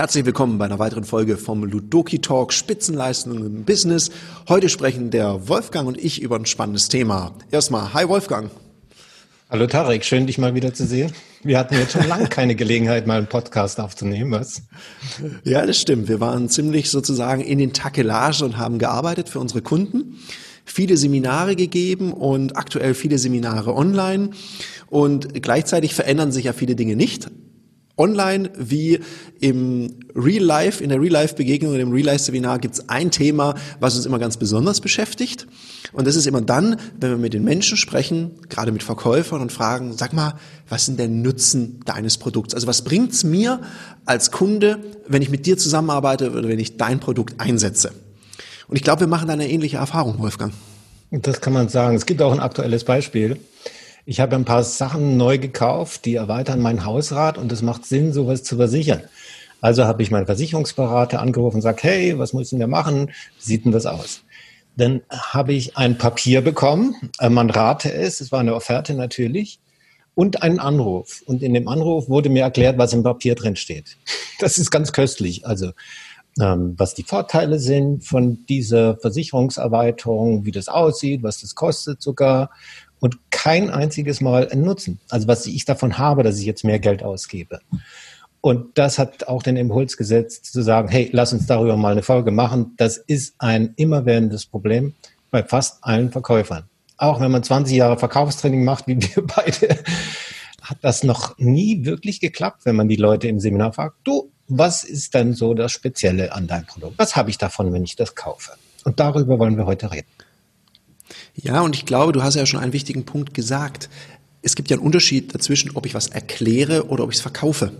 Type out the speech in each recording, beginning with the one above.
Herzlich willkommen bei einer weiteren Folge vom Ludoki Talk Spitzenleistungen im Business. Heute sprechen der Wolfgang und ich über ein spannendes Thema. Erstmal, hi Wolfgang. Hallo Tarek, schön dich mal wieder zu sehen. Wir hatten jetzt schon lange keine Gelegenheit, mal einen Podcast aufzunehmen, was? Ja, das stimmt. Wir waren ziemlich sozusagen in den Takelagen und haben gearbeitet für unsere Kunden viele Seminare gegeben und aktuell viele Seminare online. Und gleichzeitig verändern sich ja viele Dinge nicht online wie im Real Life, in der Real Life Begegnung, in dem Real Life Seminar gibt es ein Thema, was uns immer ganz besonders beschäftigt. Und das ist immer dann, wenn wir mit den Menschen sprechen, gerade mit Verkäufern und fragen, sag mal, was sind der Nutzen deines Produkts? Also was bringt's mir als Kunde, wenn ich mit dir zusammenarbeite oder wenn ich dein Produkt einsetze? Und ich glaube, wir machen da eine ähnliche Erfahrung, Wolfgang. Das kann man sagen. Es gibt auch ein aktuelles Beispiel. Ich habe ein paar Sachen neu gekauft, die erweitern mein Hausrat und es macht Sinn, sowas zu versichern. Also habe ich meinen Versicherungsberater angerufen und gesagt, hey, was muss denn der machen? Wie sieht denn das aus? Dann habe ich ein Papier bekommen, äh, man rate es, es war eine Offerte natürlich, und einen Anruf. Und in dem Anruf wurde mir erklärt, was im Papier drin steht. Das ist ganz köstlich. Also ähm, was die Vorteile sind von dieser Versicherungserweiterung, wie das aussieht, was das kostet sogar und kein einziges Mal einen Nutzen. Also was ich davon habe, dass ich jetzt mehr Geld ausgebe. Und das hat auch den Impuls gesetzt, zu sagen, hey, lass uns darüber mal eine Folge machen. Das ist ein immerwährendes Problem bei fast allen Verkäufern. Auch wenn man 20 Jahre Verkaufstraining macht, wie wir beide, hat das noch nie wirklich geklappt, wenn man die Leute im Seminar fragt, du, was ist denn so das Spezielle an deinem Produkt? Was habe ich davon, wenn ich das kaufe? Und darüber wollen wir heute reden. Ja, und ich glaube, du hast ja schon einen wichtigen Punkt gesagt. Es gibt ja einen Unterschied dazwischen, ob ich was erkläre oder ob ich es verkaufe.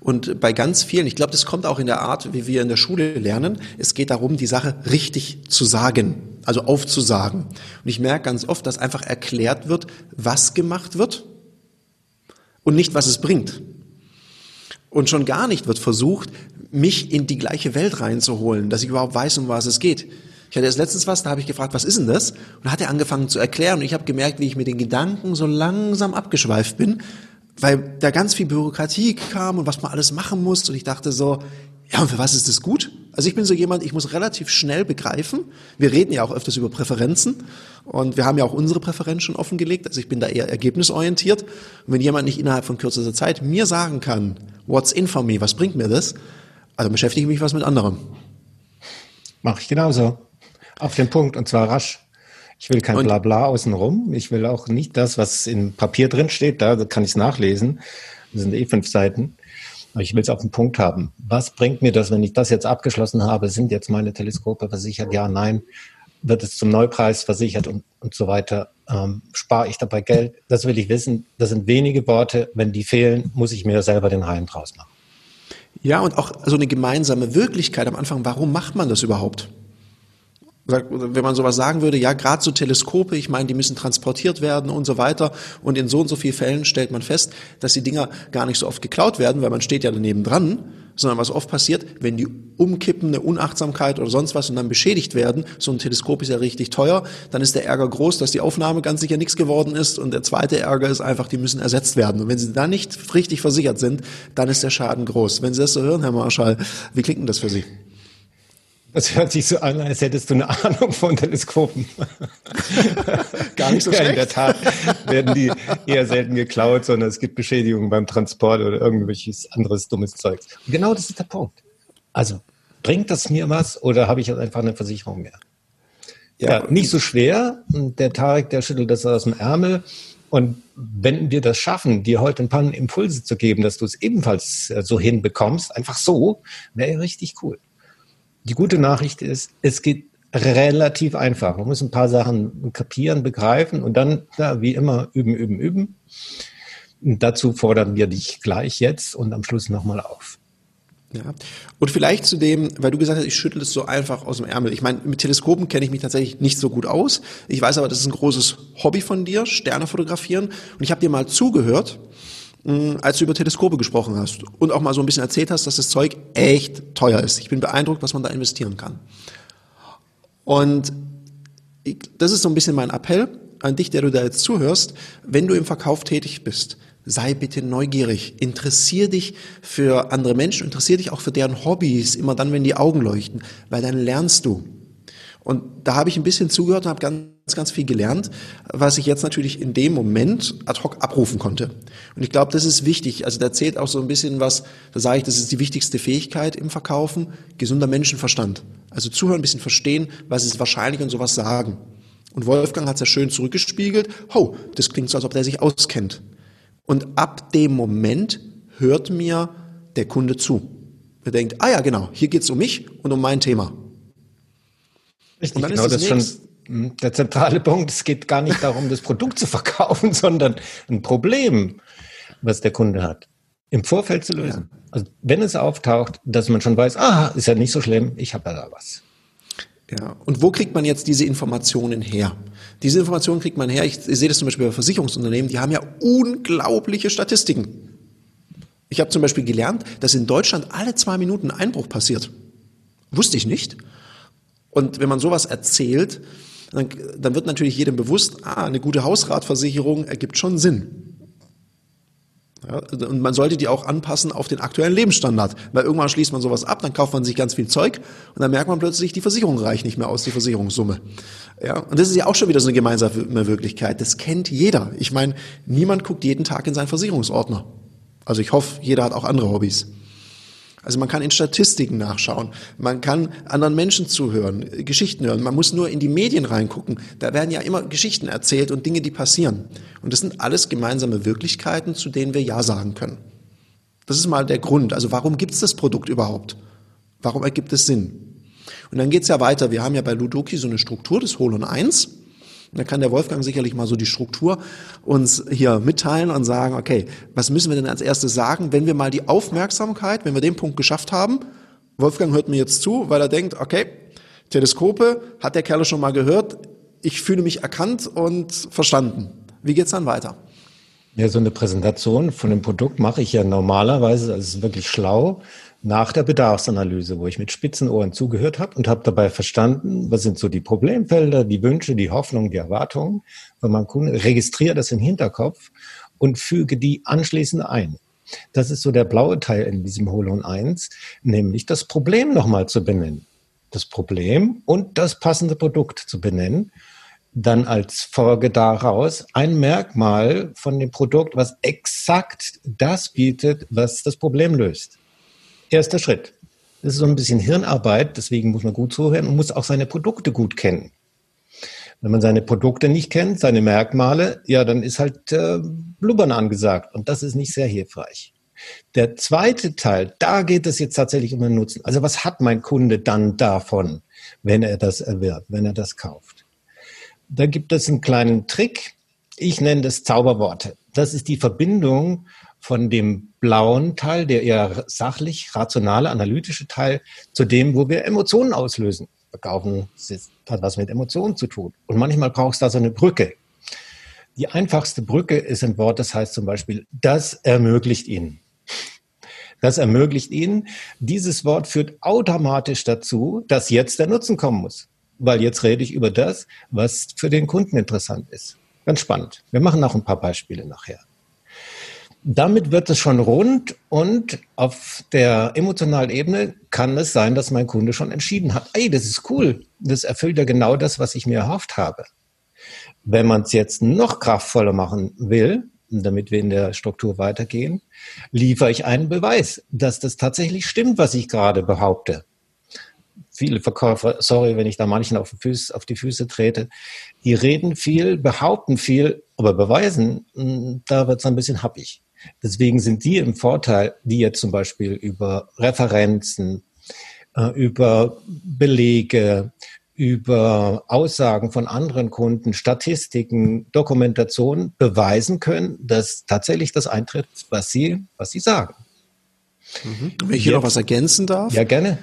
Und bei ganz vielen, ich glaube, das kommt auch in der Art, wie wir in der Schule lernen, es geht darum, die Sache richtig zu sagen, also aufzusagen. Und ich merke ganz oft, dass einfach erklärt wird, was gemacht wird und nicht, was es bringt. Und schon gar nicht wird versucht, mich in die gleiche Welt reinzuholen, dass ich überhaupt weiß, um was es geht. Ich hatte erst letztens was, da habe ich gefragt, was ist denn das? Und hat er angefangen zu erklären und ich habe gemerkt, wie ich mit den Gedanken so langsam abgeschweift bin, weil da ganz viel Bürokratie kam und was man alles machen muss und ich dachte so, ja, und für was ist das gut? Also ich bin so jemand, ich muss relativ schnell begreifen. Wir reden ja auch öfters über Präferenzen und wir haben ja auch unsere Präferenz schon offengelegt. Also ich bin da eher ergebnisorientiert. Und wenn jemand nicht innerhalb von kürzester Zeit mir sagen kann, what's in for me, was bringt mir das, also beschäftige ich mich was mit anderem. Mache ich genauso. Auf den Punkt und zwar rasch. Ich will kein Blabla außenrum. Ich will auch nicht das, was im Papier drin steht. Da kann ich es nachlesen. Das sind eh fünf Seiten. Ich will es auf den Punkt haben. Was bringt mir das, wenn ich das jetzt abgeschlossen habe? Sind jetzt meine Teleskope versichert? Ja, nein. Wird es zum Neupreis versichert und, und so weiter? Ähm, spare ich dabei Geld? Das will ich wissen. Das sind wenige Worte. Wenn die fehlen, muss ich mir selber den Reihen draus machen. Ja, und auch so eine gemeinsame Wirklichkeit am Anfang. Warum macht man das überhaupt? Wenn man sowas sagen würde, ja, gerade so Teleskope, ich meine, die müssen transportiert werden und so weiter. Und in so und so vielen Fällen stellt man fest, dass die Dinger gar nicht so oft geklaut werden, weil man steht ja daneben dran, sondern was oft passiert, wenn die umkippen, eine Unachtsamkeit oder sonst was und dann beschädigt werden, so ein Teleskop ist ja richtig teuer, dann ist der Ärger groß, dass die Aufnahme ganz sicher nichts geworden ist und der zweite Ärger ist einfach, die müssen ersetzt werden. Und wenn sie dann nicht richtig versichert sind, dann ist der Schaden groß. Wenn Sie das so hören, Herr Marschall, wie klingt denn das für Sie? Das hört sich so an, als hättest du eine Ahnung von Teleskopen. Gar nicht so schlecht. Ja, in der Tat werden die eher selten geklaut, sondern es gibt Beschädigungen beim Transport oder irgendwelches anderes dummes Zeug. Und genau das ist der Punkt. Also, bringt das mir was oder habe ich jetzt einfach eine Versicherung mehr? Ja, ja nicht so schwer. Der Tarek, der schüttelt das aus dem Ärmel. Und wenn wir das schaffen, dir heute ein paar Impulse zu geben, dass du es ebenfalls äh, so hinbekommst, einfach so, wäre richtig cool. Die gute Nachricht ist, es geht relativ einfach. Man muss ein paar Sachen kapieren, begreifen und dann, ja, wie immer, üben, üben, üben. Und dazu fordern wir dich gleich jetzt und am Schluss nochmal auf. Ja. Und vielleicht zu dem, weil du gesagt hast, ich schüttel es so einfach aus dem Ärmel. Ich meine, mit Teleskopen kenne ich mich tatsächlich nicht so gut aus. Ich weiß aber, das ist ein großes Hobby von dir, Sterne fotografieren. Und ich habe dir mal zugehört als du über Teleskope gesprochen hast und auch mal so ein bisschen erzählt hast, dass das Zeug echt teuer ist. Ich bin beeindruckt, was man da investieren kann. Und das ist so ein bisschen mein Appell. an dich, der du da jetzt zuhörst, wenn du im Verkauf tätig bist, sei bitte neugierig, interessier dich für andere Menschen, interessier dich auch für deren Hobbys, immer dann, wenn die Augen leuchten, weil dann lernst du. Und da habe ich ein bisschen zugehört und habe ganz, ganz viel gelernt, was ich jetzt natürlich in dem Moment ad hoc abrufen konnte. Und ich glaube, das ist wichtig. Also da zählt auch so ein bisschen was, da sage ich, das ist die wichtigste Fähigkeit im Verkaufen, gesunder Menschenverstand. Also zuhören, ein bisschen verstehen, was ist wahrscheinlich und sowas sagen. Und Wolfgang hat es ja schön zurückgespiegelt. Oh, das klingt so, als ob der sich auskennt. Und ab dem Moment hört mir der Kunde zu. Er denkt, ah ja, genau, hier geht es um mich und um mein Thema. Richtig, genau, das ist schon hm, der zentrale Punkt. Es geht gar nicht darum, das Produkt zu verkaufen, sondern ein Problem, was der Kunde hat, im Vorfeld zu lösen. Ja. Also wenn es auftaucht, dass man schon weiß, ah, ist ja nicht so schlimm, ich habe ja da was. Ja, und wo kriegt man jetzt diese Informationen her? Diese Informationen kriegt man her, ich, ich sehe das zum Beispiel bei Versicherungsunternehmen, die haben ja unglaubliche Statistiken. Ich habe zum Beispiel gelernt, dass in Deutschland alle zwei Minuten ein Einbruch passiert. Wusste ich nicht. Und wenn man sowas erzählt, dann, dann wird natürlich jedem bewusst, ah, eine gute Hausratversicherung ergibt schon Sinn. Ja, und man sollte die auch anpassen auf den aktuellen Lebensstandard, weil irgendwann schließt man sowas ab, dann kauft man sich ganz viel Zeug und dann merkt man plötzlich, die Versicherung reicht nicht mehr aus, die Versicherungssumme. Ja, und das ist ja auch schon wieder so eine gemeinsame Wirklichkeit. Das kennt jeder. Ich meine, niemand guckt jeden Tag in seinen Versicherungsordner. Also ich hoffe, jeder hat auch andere Hobbys. Also man kann in Statistiken nachschauen, man kann anderen Menschen zuhören, Geschichten hören. Man muss nur in die Medien reingucken. Da werden ja immer Geschichten erzählt und Dinge, die passieren. Und das sind alles gemeinsame Wirklichkeiten, zu denen wir Ja sagen können. Das ist mal der Grund. Also warum gibt es das Produkt überhaupt? Warum ergibt es Sinn? Und dann geht's ja weiter. Wir haben ja bei Ludoki so eine Struktur des Holon 1. Da kann der Wolfgang sicherlich mal so die Struktur uns hier mitteilen und sagen, okay, was müssen wir denn als erstes sagen, wenn wir mal die Aufmerksamkeit, wenn wir den Punkt geschafft haben, Wolfgang hört mir jetzt zu, weil er denkt, okay, Teleskope hat der Kerl schon mal gehört, ich fühle mich erkannt und verstanden. Wie geht's dann weiter? Ja, so eine Präsentation von dem Produkt mache ich ja normalerweise, das ist wirklich schlau, nach der Bedarfsanalyse, wo ich mit spitzen Ohren zugehört habe und habe dabei verstanden, was sind so die Problemfelder, die Wünsche, die Hoffnungen, die Erwartungen von meinem Kunden, registriere das im Hinterkopf und füge die anschließend ein. Das ist so der blaue Teil in diesem Holon 1, nämlich das Problem nochmal zu benennen. Das Problem und das passende Produkt zu benennen. Dann als Folge daraus ein Merkmal von dem Produkt, was exakt das bietet, was das Problem löst erster Schritt. Das ist so ein bisschen Hirnarbeit, deswegen muss man gut zuhören und muss auch seine Produkte gut kennen. Wenn man seine Produkte nicht kennt, seine Merkmale, ja, dann ist halt äh, Blubbern angesagt und das ist nicht sehr hilfreich. Der zweite Teil, da geht es jetzt tatsächlich um den Nutzen. Also was hat mein Kunde dann davon, wenn er das erwirbt, wenn er das kauft? Da gibt es einen kleinen Trick. Ich nenne das Zauberworte. Das ist die Verbindung von dem blauen Teil, der eher sachlich, rationale, analytische Teil, zu dem, wo wir Emotionen auslösen. Verkaufen hat was mit Emotionen zu tun. Und manchmal brauchst du da so eine Brücke. Die einfachste Brücke ist ein Wort, das heißt zum Beispiel, das ermöglicht Ihnen. Das ermöglicht Ihnen. Dieses Wort führt automatisch dazu, dass jetzt der Nutzen kommen muss. Weil jetzt rede ich über das, was für den Kunden interessant ist. Ganz spannend. Wir machen noch ein paar Beispiele nachher damit wird es schon rund und auf der emotionalen Ebene kann es sein, dass mein Kunde schon entschieden hat, ey, das ist cool, das erfüllt ja genau das, was ich mir erhofft habe. Wenn man es jetzt noch kraftvoller machen will, damit wir in der Struktur weitergehen, liefere ich einen Beweis, dass das tatsächlich stimmt, was ich gerade behaupte. Viele Verkäufer, sorry, wenn ich da manchen auf die, Füße, auf die Füße trete, die reden viel, behaupten viel, aber beweisen, hm, da wird es ein bisschen happig. Deswegen sind die im Vorteil, die jetzt zum Beispiel über Referenzen, äh, über Belege, über Aussagen von anderen Kunden, Statistiken, Dokumentation beweisen können, dass tatsächlich das eintritt, was sie, was sie sagen. Mhm. Wenn ich hier noch was ergänzen darf? Ja, gerne.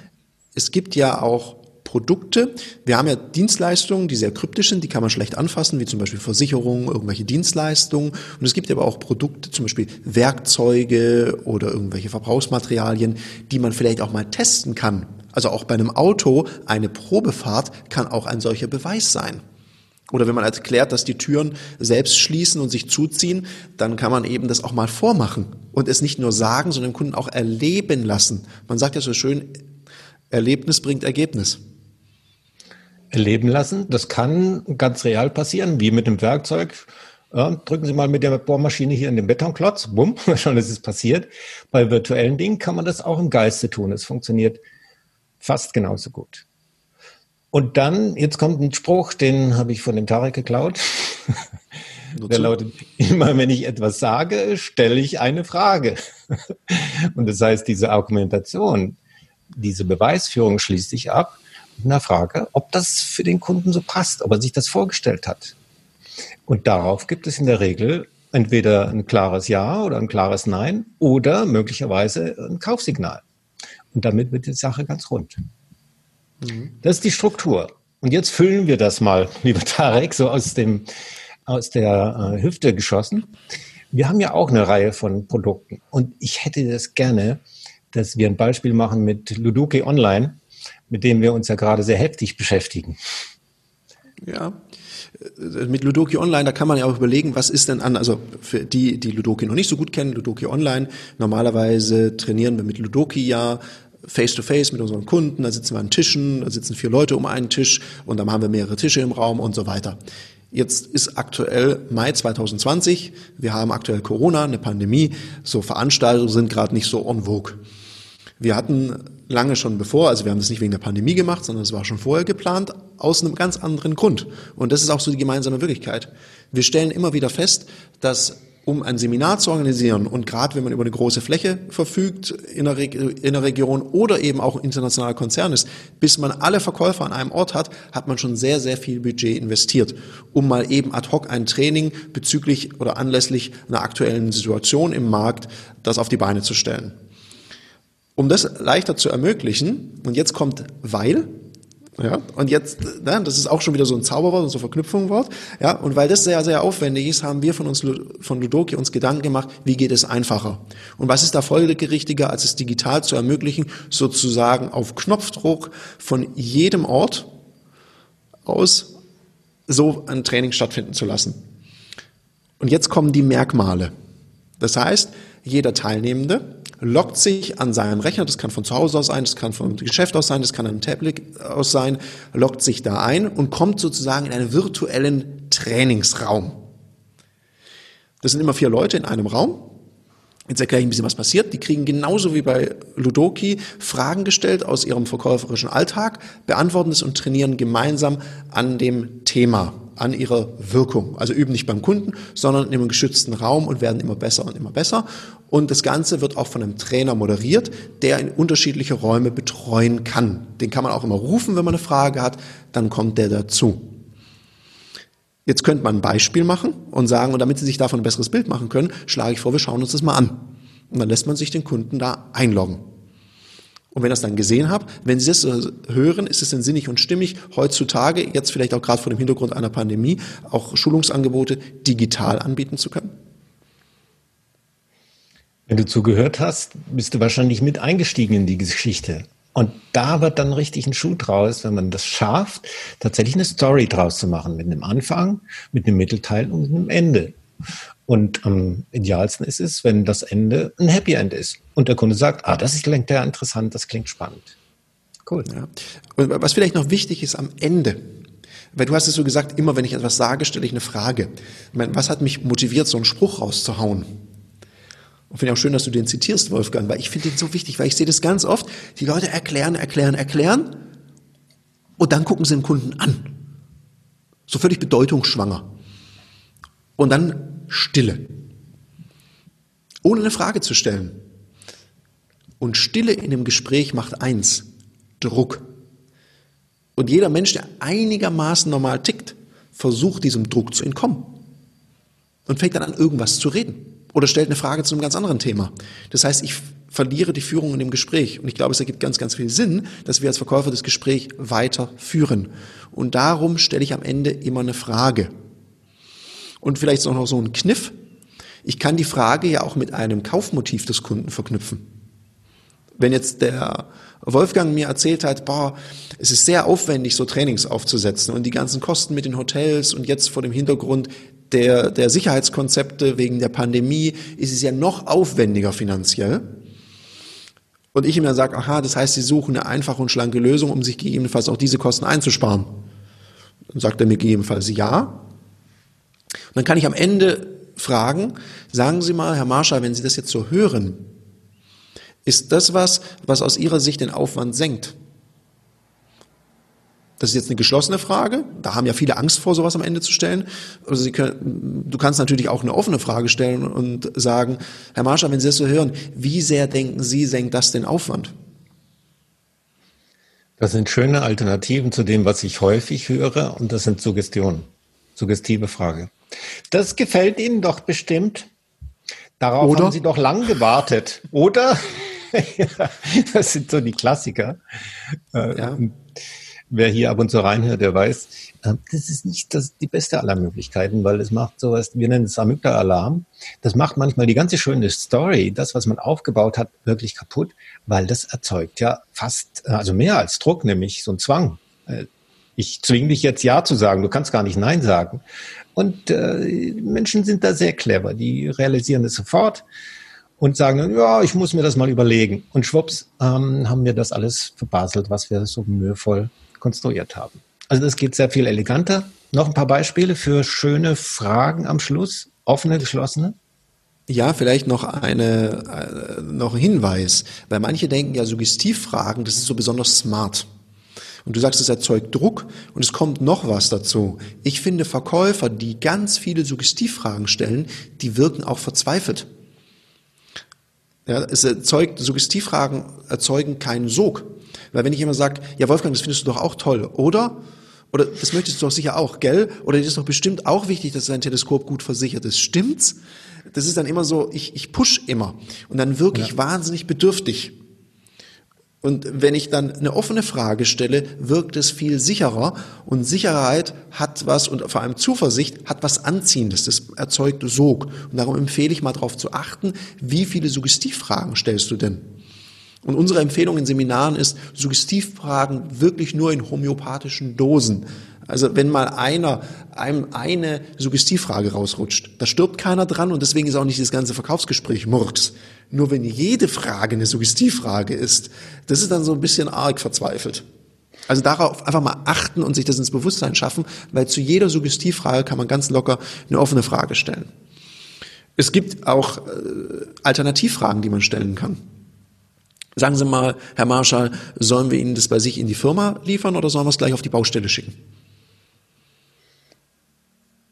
Es gibt ja auch Produkte. Wir haben ja Dienstleistungen, die sehr kryptisch sind, die kann man schlecht anfassen, wie zum Beispiel Versicherungen, irgendwelche Dienstleistungen. Und es gibt aber auch Produkte, zum Beispiel Werkzeuge oder irgendwelche Verbrauchsmaterialien, die man vielleicht auch mal testen kann. Also auch bei einem Auto, eine Probefahrt kann auch ein solcher Beweis sein. Oder wenn man erklärt, dass die Türen selbst schließen und sich zuziehen, dann kann man eben das auch mal vormachen und es nicht nur sagen, sondern dem Kunden auch erleben lassen. Man sagt ja so schön, Erlebnis bringt Ergebnis. Erleben lassen, das kann ganz real passieren, wie mit dem Werkzeug. Ja, drücken Sie mal mit der Bohrmaschine hier in den Betonklotz, bumm, schon ist es passiert. Bei virtuellen Dingen kann man das auch im Geiste tun. Es funktioniert fast genauso gut. Und dann, jetzt kommt ein Spruch, den habe ich von dem Tarek geklaut. Der lautet, immer wenn ich etwas sage, stelle ich eine Frage. Und das heißt, diese Argumentation, diese Beweisführung schließt sich ab mit einer Frage, ob das für den Kunden so passt, ob er sich das vorgestellt hat. Und darauf gibt es in der Regel entweder ein klares Ja oder ein klares Nein oder möglicherweise ein Kaufsignal. Und damit wird die Sache ganz rund. Mhm. Das ist die Struktur. Und jetzt füllen wir das mal, lieber Tarek, so aus dem, aus der äh, Hüfte geschossen. Wir haben ja auch eine Reihe von Produkten. Und ich hätte das gerne, dass wir ein Beispiel machen mit Ludoki Online, mit dem wir uns ja gerade sehr heftig beschäftigen. Ja, mit Ludoki Online, da kann man ja auch überlegen, was ist denn an, also für die, die Ludoki noch nicht so gut kennen, Ludoki Online, normalerweise trainieren wir mit Ludoki ja face to face mit unseren Kunden, da sitzen wir an Tischen, da sitzen vier Leute um einen Tisch und dann haben wir mehrere Tische im Raum und so weiter. Jetzt ist aktuell Mai 2020, wir haben aktuell Corona, eine Pandemie, so Veranstaltungen sind gerade nicht so en vogue. Wir hatten lange schon bevor, also wir haben das nicht wegen der Pandemie gemacht, sondern es war schon vorher geplant, aus einem ganz anderen Grund. Und das ist auch so die gemeinsame Wirklichkeit. Wir stellen immer wieder fest, dass um ein Seminar zu organisieren und gerade wenn man über eine große Fläche verfügt in der, in der Region oder eben auch internationaler Konzern ist, bis man alle Verkäufer an einem Ort hat, hat man schon sehr, sehr viel Budget investiert, um mal eben ad hoc ein Training bezüglich oder anlässlich einer aktuellen Situation im Markt das auf die Beine zu stellen. Um das leichter zu ermöglichen, und jetzt kommt weil, ja, und jetzt, ne, das ist auch schon wieder so ein Zauberwort und so ein Verknüpfungswort. Ja, und weil das sehr, sehr aufwendig ist, haben wir von uns, von Ludoki uns Gedanken gemacht, wie geht es einfacher? Und was ist da folgerichtiger, als es digital zu ermöglichen, sozusagen auf Knopfdruck von jedem Ort aus so ein Training stattfinden zu lassen? Und jetzt kommen die Merkmale. Das heißt, jeder Teilnehmende loggt sich an seinem Rechner, das kann von zu Hause aus sein, das kann vom Geschäft aus sein, das kann ein Tablet aus sein, loggt sich da ein und kommt sozusagen in einen virtuellen Trainingsraum. Das sind immer vier Leute in einem Raum. Jetzt erkläre ich ein bisschen, was passiert. Die kriegen genauso wie bei Ludoki Fragen gestellt aus ihrem verkäuferischen Alltag, beantworten es und trainieren gemeinsam an dem Thema an ihrer Wirkung. Also üben nicht beim Kunden, sondern in einem geschützten Raum und werden immer besser und immer besser. Und das Ganze wird auch von einem Trainer moderiert, der in unterschiedliche Räume betreuen kann. Den kann man auch immer rufen, wenn man eine Frage hat, dann kommt der dazu. Jetzt könnte man ein Beispiel machen und sagen, und damit Sie sich davon ein besseres Bild machen können, schlage ich vor, wir schauen uns das mal an. Und dann lässt man sich den Kunden da einloggen. Und wenn ihr das dann gesehen habt, wenn Sie das hören, ist es denn sinnig und stimmig, heutzutage, jetzt vielleicht auch gerade vor dem Hintergrund einer Pandemie, auch Schulungsangebote digital anbieten zu können? Wenn du zugehört hast, bist du wahrscheinlich mit eingestiegen in die Geschichte. Und da wird dann richtig ein Schuh draus, wenn man das schafft, tatsächlich eine Story draus zu machen, mit einem Anfang, mit einem Mittelteil und einem Ende. Und am idealsten ist es, wenn das Ende ein Happy End ist und der Kunde sagt, ah, das klingt ja interessant, das klingt spannend. Cool. Ja. Und was vielleicht noch wichtig ist am Ende, weil du hast es so gesagt, immer wenn ich etwas sage, stelle ich eine Frage. Ich meine, was hat mich motiviert, so einen Spruch rauszuhauen? Und finde auch schön, dass du den zitierst, Wolfgang, weil ich finde den so wichtig, weil ich sehe das ganz oft. Die Leute erklären, erklären, erklären und dann gucken sie den Kunden an. So völlig bedeutungsschwanger. Und dann Stille. Ohne eine Frage zu stellen. Und Stille in dem Gespräch macht eins, Druck. Und jeder Mensch, der einigermaßen normal tickt, versucht diesem Druck zu entkommen. Und fängt dann an, irgendwas zu reden. Oder stellt eine Frage zu einem ganz anderen Thema. Das heißt, ich verliere die Führung in dem Gespräch. Und ich glaube, es ergibt ganz, ganz viel Sinn, dass wir als Verkäufer das Gespräch weiterführen. Und darum stelle ich am Ende immer eine Frage. Und vielleicht ist auch noch so ein Kniff. Ich kann die Frage ja auch mit einem Kaufmotiv des Kunden verknüpfen. Wenn jetzt der Wolfgang mir erzählt hat, boah, es ist sehr aufwendig, so Trainings aufzusetzen und die ganzen Kosten mit den Hotels und jetzt vor dem Hintergrund der, der Sicherheitskonzepte wegen der Pandemie ist es ja noch aufwendiger finanziell. Und ich immer sage, aha, das heißt, Sie suchen eine einfache und schlanke Lösung, um sich gegebenenfalls auch diese Kosten einzusparen. Dann sagt er mir gegebenenfalls ja. Und dann kann ich am Ende fragen, sagen Sie mal, Herr Marschall, wenn Sie das jetzt so hören, ist das was, was aus Ihrer Sicht den Aufwand senkt? Das ist jetzt eine geschlossene Frage. Da haben ja viele Angst vor, sowas am Ende zu stellen. Also Sie können, du kannst natürlich auch eine offene Frage stellen und sagen, Herr Marschall, wenn Sie das so hören, wie sehr denken Sie, senkt das den Aufwand? Das sind schöne Alternativen zu dem, was ich häufig höre, und das sind Suggestionen. Suggestive Frage. Das gefällt Ihnen doch bestimmt. Darauf Oder? haben Sie doch lang gewartet. Oder? das sind so die Klassiker. Äh, ja wer hier ab und zu reinhört, der weiß, äh, das ist nicht das, die beste aller Möglichkeiten, weil es macht sowas, wir nennen es Amygdala-Alarm. Das macht manchmal die ganze schöne Story, das, was man aufgebaut hat, wirklich kaputt, weil das erzeugt ja fast, äh, also mehr als Druck, nämlich so ein Zwang. Ich zwinge dich jetzt Ja zu sagen, du kannst gar nicht Nein sagen. Und äh, Menschen sind da sehr clever, die realisieren das sofort und sagen, ja, ich muss mir das mal überlegen. Und schwupps ähm, haben wir das alles verbaselt, was wir so mühevoll konstruiert haben. Also das geht sehr viel eleganter. Noch ein paar Beispiele für schöne Fragen am Schluss, offene, geschlossene. Ja, vielleicht noch eine, äh, noch ein Hinweis, weil manche denken ja Suggestivfragen, das ist so besonders smart. Und du sagst, es erzeugt Druck und es kommt noch was dazu. Ich finde Verkäufer, die ganz viele Suggestivfragen stellen, die wirken auch verzweifelt. Ja, es erzeugt, Suggestivfragen erzeugen keinen Sog. Weil wenn ich immer sage, ja Wolfgang, das findest du doch auch toll, oder? Oder das möchtest du doch sicher auch, gell? Oder dir ist doch bestimmt auch wichtig, dass dein Teleskop gut versichert ist. Stimmt's? Das ist dann immer so, ich, ich push immer. Und dann wirklich ja. wahnsinnig bedürftig. Und wenn ich dann eine offene Frage stelle, wirkt es viel sicherer. Und Sicherheit hat was, und vor allem Zuversicht hat was Anziehendes. Das erzeugt Sog. Und darum empfehle ich mal darauf zu achten, wie viele Suggestivfragen stellst du denn? Und unsere Empfehlung in Seminaren ist, Suggestivfragen wirklich nur in homöopathischen Dosen. Also wenn mal einer einem eine Suggestivfrage rausrutscht, da stirbt keiner dran und deswegen ist auch nicht das ganze Verkaufsgespräch Murks. Nur wenn jede Frage eine Suggestivfrage ist, das ist dann so ein bisschen arg verzweifelt. Also darauf einfach mal achten und sich das ins Bewusstsein schaffen, weil zu jeder Suggestivfrage kann man ganz locker eine offene Frage stellen. Es gibt auch äh, Alternativfragen, die man stellen kann. Sagen Sie mal, Herr Marschall, sollen wir Ihnen das bei sich in die Firma liefern oder sollen wir es gleich auf die Baustelle schicken?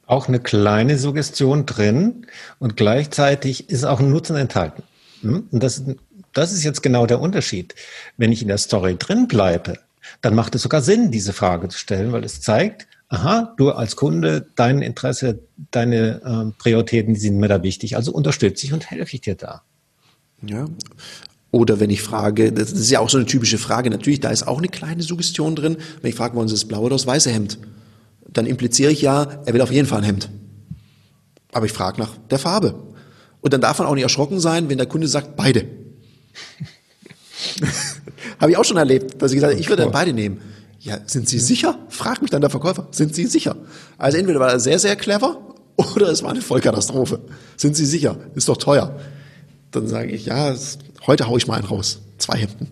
Auch eine kleine Suggestion drin und gleichzeitig ist auch ein Nutzen enthalten. Hm? Und das, das ist jetzt genau der Unterschied. Wenn ich in der Story drin bleibe, dann macht es sogar Sinn, diese Frage zu stellen, weil es zeigt, aha, du als Kunde, dein Interesse, deine äh, Prioritäten, die sind mir da wichtig, also unterstütze ich und helfe ich dir da. Ja, oder wenn ich frage, das ist ja auch so eine typische Frage, natürlich, da ist auch eine kleine Suggestion drin. Wenn ich frage, wollen Sie das blaue oder das weiße Hemd? Dann impliziere ich ja, er will auf jeden Fall ein Hemd. Aber ich frage nach der Farbe. Und dann darf man auch nicht erschrocken sein, wenn der Kunde sagt, beide. habe ich auch schon erlebt, dass ich gesagt habe, ich würde dann beide nehmen. Ja, sind Sie sicher? Fragt mich dann der Verkäufer, sind Sie sicher? Also entweder war er sehr, sehr clever oder es war eine Vollkatastrophe. Sind Sie sicher? Ist doch teuer. Dann sage ich, ja, heute haue ich mal einen raus. Zwei Hemden.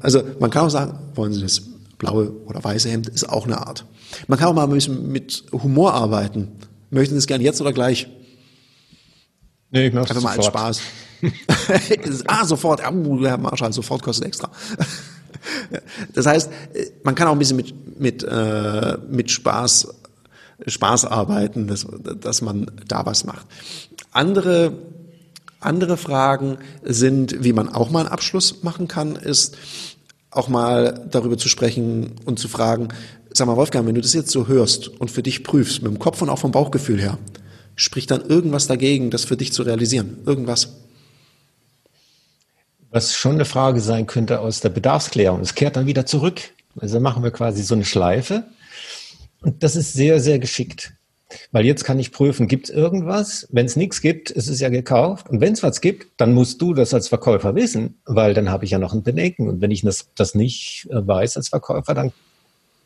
Also man kann auch sagen, wollen Sie das blaue oder weiße Hemd, ist auch eine Art. Man kann auch mal ein bisschen mit Humor arbeiten. Möchten Sie es gern jetzt oder gleich? Nee, ich möchte Einfach mal sofort. als Spaß. ah, sofort. Oh, Herr Marschall, sofort kostet extra. das heißt, man kann auch ein bisschen mit, mit, äh, mit Spaß, Spaß arbeiten, dass, dass man da was macht. Andere andere Fragen sind, wie man auch mal einen Abschluss machen kann, ist auch mal darüber zu sprechen und zu fragen, sag mal Wolfgang, wenn du das jetzt so hörst und für dich prüfst, mit dem Kopf und auch vom Bauchgefühl her, spricht dann irgendwas dagegen, das für dich zu realisieren? Irgendwas? Was schon eine Frage sein könnte aus der Bedarfsklärung. Es kehrt dann wieder zurück. Also machen wir quasi so eine Schleife. Und das ist sehr, sehr geschickt. Weil jetzt kann ich prüfen, gibt es irgendwas? Wenn es nichts gibt, ist es ja gekauft. Und wenn es was gibt, dann musst du das als Verkäufer wissen, weil dann habe ich ja noch ein Bedenken. Und wenn ich das, das nicht äh, weiß als Verkäufer, dann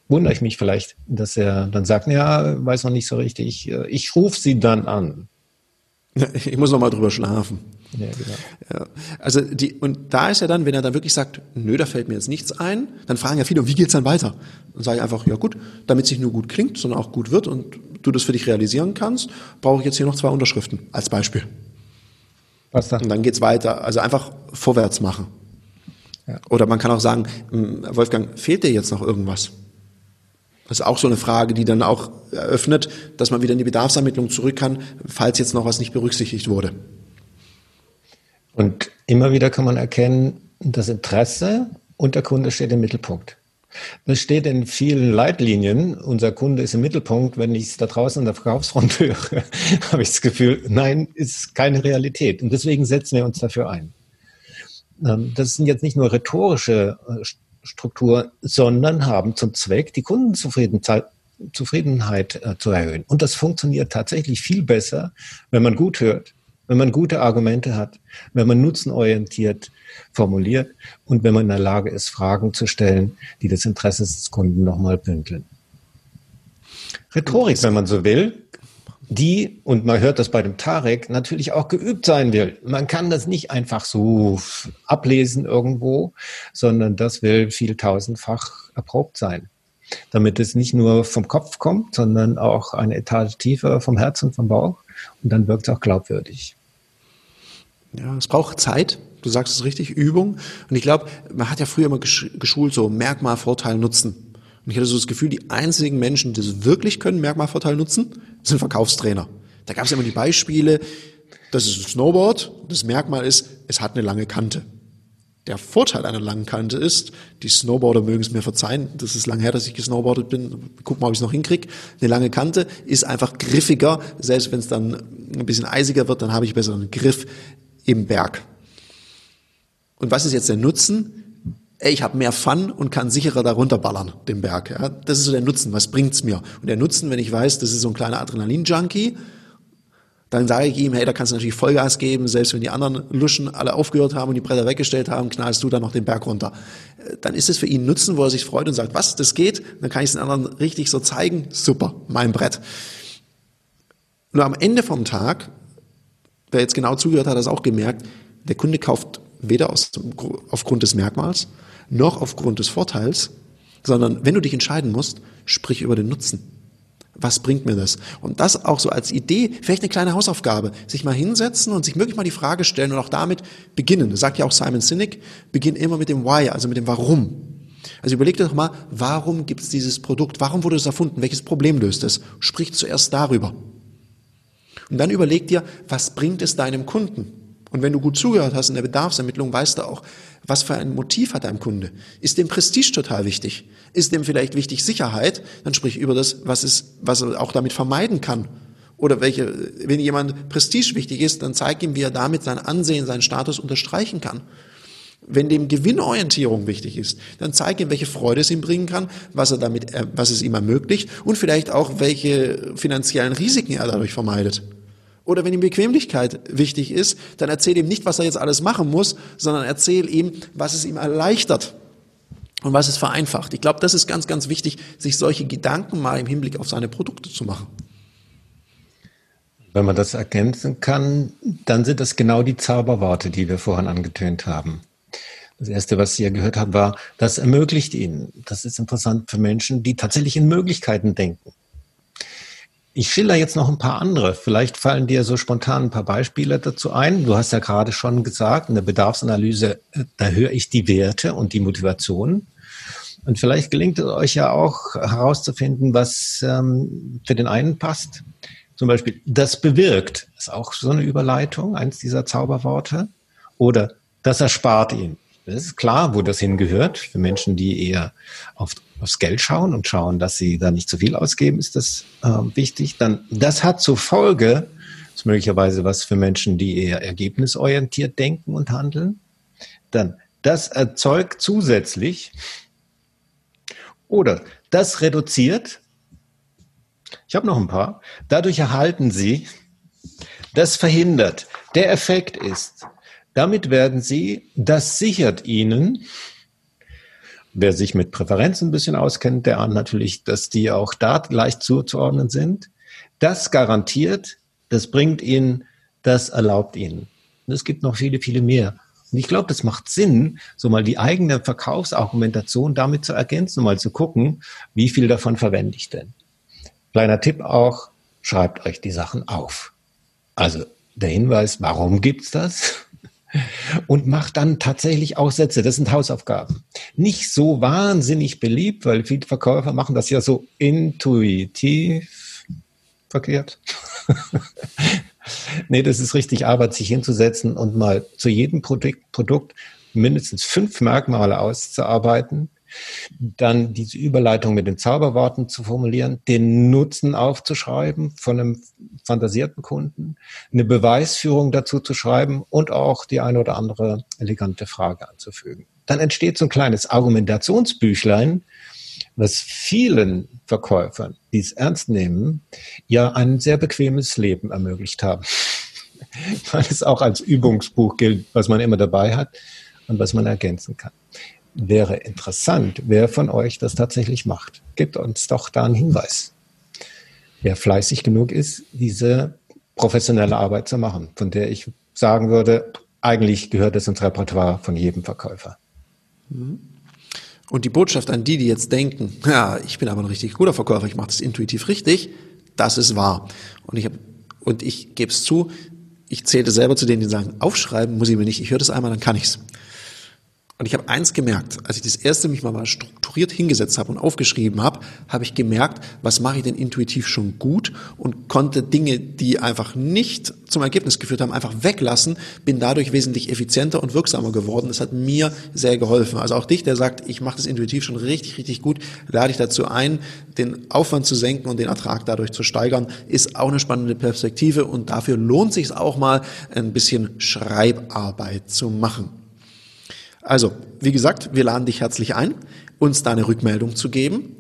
wundere ich mich vielleicht, dass er dann sagt, ja, weiß noch nicht so richtig. Äh, ich rufe sie dann an. Ich muss noch mal drüber schlafen. Ja, genau. Ja. Also die, und da ist er dann, wenn er dann wirklich sagt, nö, da fällt mir jetzt nichts ein, dann fragen ja viele, wie geht's dann weiter? Dann sage ich einfach, ja gut, damit es nicht nur gut klingt, sondern auch gut wird und du das für dich realisieren kannst, brauche ich jetzt hier noch zwei Unterschriften als Beispiel. Was dann? Und dann geht's weiter. Also einfach vorwärts machen. Ja. Oder man kann auch sagen, hm, Wolfgang, fehlt dir jetzt noch irgendwas? Das ist auch so eine Frage, die dann auch eröffnet, dass man wieder in die Bedarfsermittlung zurück kann, falls jetzt noch was nicht berücksichtigt wurde. Und immer wieder kann man erkennen, das Interesse und der Kunde steht im Mittelpunkt. Das steht in vielen Leitlinien. Unser Kunde ist im Mittelpunkt. Wenn ich es da draußen in der Verkaufsfront höre, habe ich das Gefühl, nein, ist keine Realität. Und deswegen setzen wir uns dafür ein. Ähm, das sind jetzt nicht nur rhetorische Strukturen, sondern haben zum Zweck, die Kundenzufriedenheit Zufriedenheit äh, zu erhöhen. Und das funktioniert tatsächlich viel besser, wenn man gut hört, wenn man gute Argumente hat, wenn man nutzenorientiert formuliert und wenn man in der Lage ist, Fragen zu stellen, die das Interesse des Kunden nochmal bündeln. Rhetorik, wenn man so will, die, und man hört das bei dem Tarek, natürlich auch geübt sein will. Man kann das nicht einfach so ablesen irgendwo, sondern das will viel tausendfach erprobt sein. Damit es nicht nur vom Kopf kommt, sondern auch eine Etage tiefer vom Herz und vom Bauch. Und dann wirkt es auch glaubwürdig. Ja, es braucht Zeit. Du sagst es richtig, Übung. Und ich glaube, man hat ja früher immer geschult, so Merkmal, Vorteil, Nutzen. Und ich hatte so das Gefühl, die einzigen Menschen, die das wirklich können, Merkmal, Vorteil, Nutzen, sind Verkaufstrainer. Da gab es immer die Beispiele, das ist ein Snowboard, das Merkmal ist, es hat eine lange Kante. Der Vorteil einer langen Kante ist, die Snowboarder mögen es mir verzeihen, das ist lange her, dass ich gesnowboardet bin, guck mal, ob ich es noch hinkriege. Eine lange Kante ist einfach griffiger, selbst wenn es dann ein bisschen eisiger wird, dann habe ich besseren Griff im Berg. Und was ist jetzt der Nutzen? Ey, ich habe mehr Fun und kann sicherer darunter ballern, den Berg. Ja? Das ist so der Nutzen. Was bringt's mir? Und der Nutzen, wenn ich weiß, das ist so ein kleiner Adrenalin-Junkie, dann sage ich ihm, hey, da kannst du natürlich Vollgas geben, selbst wenn die anderen Luschen alle aufgehört haben und die Bretter weggestellt haben, knallst du dann noch den Berg runter. Dann ist es für ihn Nutzen, wo er sich freut und sagt, was, das geht? Dann kann ich es den anderen richtig so zeigen. Super, mein Brett. Nur am Ende vom Tag, wer jetzt genau zugehört hat, hat das auch gemerkt, der Kunde kauft weder aus, aufgrund des Merkmals noch aufgrund des Vorteils, sondern wenn du dich entscheiden musst, sprich über den Nutzen. Was bringt mir das? Und das auch so als Idee, vielleicht eine kleine Hausaufgabe, sich mal hinsetzen und sich wirklich mal die Frage stellen und auch damit beginnen. Das sagt ja auch Simon Sinek, beginn immer mit dem Why, also mit dem Warum. Also überleg dir doch mal, warum gibt es dieses Produkt? Warum wurde es erfunden? Welches Problem löst es? Sprich zuerst darüber. Und dann überleg dir, was bringt es deinem Kunden? Und wenn du gut zugehört hast in der Bedarfsermittlung, weißt du auch, was für ein Motiv hat dein Kunde? Ist dem Prestige total wichtig? Ist dem vielleicht wichtig Sicherheit? Dann sprich über das, was es, was er auch damit vermeiden kann. Oder welche, wenn jemand Prestige wichtig ist, dann zeig ihm, wie er damit sein Ansehen, seinen Status unterstreichen kann. Wenn dem Gewinnorientierung wichtig ist, dann zeig ihm, welche Freude es ihm bringen kann, was er damit, äh, was es ihm ermöglicht und vielleicht auch, welche finanziellen Risiken er dadurch vermeidet. Oder wenn ihm Bequemlichkeit wichtig ist, dann erzähl ihm nicht, was er jetzt alles machen muss, sondern erzähl ihm, was es ihm erleichtert und was es vereinfacht. Ich glaube, das ist ganz, ganz wichtig, sich solche Gedanken mal im Hinblick auf seine Produkte zu machen. Wenn man das ergänzen kann, dann sind das genau die Zauberworte, die wir vorhin angetönt haben. Das erste, was Sie ja gehört haben, war, das ermöglicht Ihnen. Das ist interessant für Menschen, die tatsächlich in Möglichkeiten denken. Ich schilder jetzt noch ein paar andere. Vielleicht fallen dir so spontan ein paar Beispiele dazu ein. Du hast ja gerade schon gesagt, in der Bedarfsanalyse, äh, da höre ich die Werte und die Motivation. Und vielleicht gelingt es euch ja auch herauszufinden, was ähm, für den einen passt. Zum Beispiel, das bewirkt, ist auch so eine Überleitung, eins dieser Zauberworte. Oder das erspart ihn. Das ist klar, wo das hingehört. Für Menschen, die eher auf, aufs Geld schauen und schauen, dass sie da nicht zu viel ausgeben, ist das äh, wichtig. Dann, das hat zur Folge, ist möglicherweise was für Menschen, die eher ergebnisorientiert denken und handeln. Dann, das erzeugt zusätzlich oder das reduziert Ich habe noch ein paar. Dadurch erhalten Sie, das verhindert. Der Effekt ist, damit werden Sie, das sichert Ihnen, wer sich mit Präferenzen ein bisschen auskennt, der ahnt natürlich, dass die auch da leicht zuzuordnen sind. Das garantiert, das bringt Ihnen, das erlaubt Ihnen. Und es gibt noch viele, viele mehr. Und ich glaube, das macht Sinn, so mal die eigene Verkaufsargumentation damit zu ergänzen, mal zu gucken, wie viel davon verwende ich denn. Kleiner Tipp auch, schreibt euch die Sachen auf. Also der Hinweis, warum gibt's das? Und macht dann tatsächlich Aussätze. Das sind Hausaufgaben. Nicht so wahnsinnig beliebt, weil viele Verkäufer machen das ja so intuitiv verkehrt. nee, das ist richtig Arbeit, sich hinzusetzen und mal zu jedem Produkt, Produkt mindestens fünf Merkmale auszuarbeiten, dann diese Überleitung mit den Zauberworten zu formulieren, den Nutzen aufzuschreiben von einem fantasierten Kunden, eine Beweisführung dazu zu schreiben und auch die eine oder andere elegante Frage anzufügen. Dann entsteht so ein kleines Argumentationsbüchlein, was vielen Verkäufern, die es ernst nehmen, ja ein sehr bequemes Leben ermöglicht haben. Weil es auch als Übungsbuch gilt, was man immer dabei hat und was man ergänzen kann. Wäre interessant, wer von euch das tatsächlich macht. Gebt uns doch da einen Hinweis. Wer fleißig genug ist, diese professionelle Arbeit zu machen, von der ich sagen würde, eigentlich gehört es ins Repertoire von jedem Verkäufer. Und die Botschaft an die, die jetzt denken, ja, ich bin aber ein richtig guter Verkäufer, ich mache das intuitiv richtig, das ist wahr. Und ich, ich gebe es zu, ich zählte selber zu denen, die sagen, aufschreiben muss ich mir nicht, ich höre das einmal, dann kann ich's. Und ich habe eins gemerkt, als ich das erste mich mal strukturiert hingesetzt habe und aufgeschrieben habe, habe ich gemerkt, was mache ich denn intuitiv schon gut und konnte Dinge, die einfach nicht zum Ergebnis geführt haben, einfach weglassen, bin dadurch wesentlich effizienter und wirksamer geworden. Das hat mir sehr geholfen. Also auch dich, der sagt, ich mache das intuitiv schon richtig, richtig gut, lade ich dazu ein, den Aufwand zu senken und den Ertrag dadurch zu steigern, ist auch eine spannende Perspektive und dafür lohnt sich auch mal ein bisschen Schreibarbeit zu machen. Also, wie gesagt, wir laden dich herzlich ein, uns deine Rückmeldung zu geben.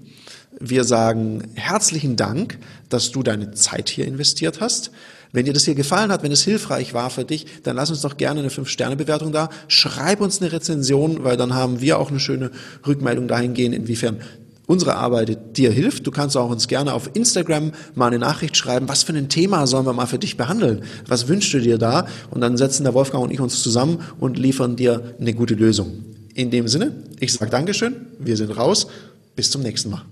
Wir sagen herzlichen Dank, dass du deine Zeit hier investiert hast. Wenn dir das hier gefallen hat, wenn es hilfreich war für dich, dann lass uns doch gerne eine 5-Sterne-Bewertung da. Schreib uns eine Rezension, weil dann haben wir auch eine schöne Rückmeldung dahingehend, inwiefern unsere Arbeit dir hilft. Du kannst auch uns gerne auf Instagram mal eine Nachricht schreiben, was für ein Thema sollen wir mal für dich behandeln? Was wünschst du dir da? Und dann setzen der Wolfgang und ich uns zusammen und liefern dir eine gute Lösung. In dem Sinne, ich sage Dankeschön, wir sind raus, bis zum nächsten Mal.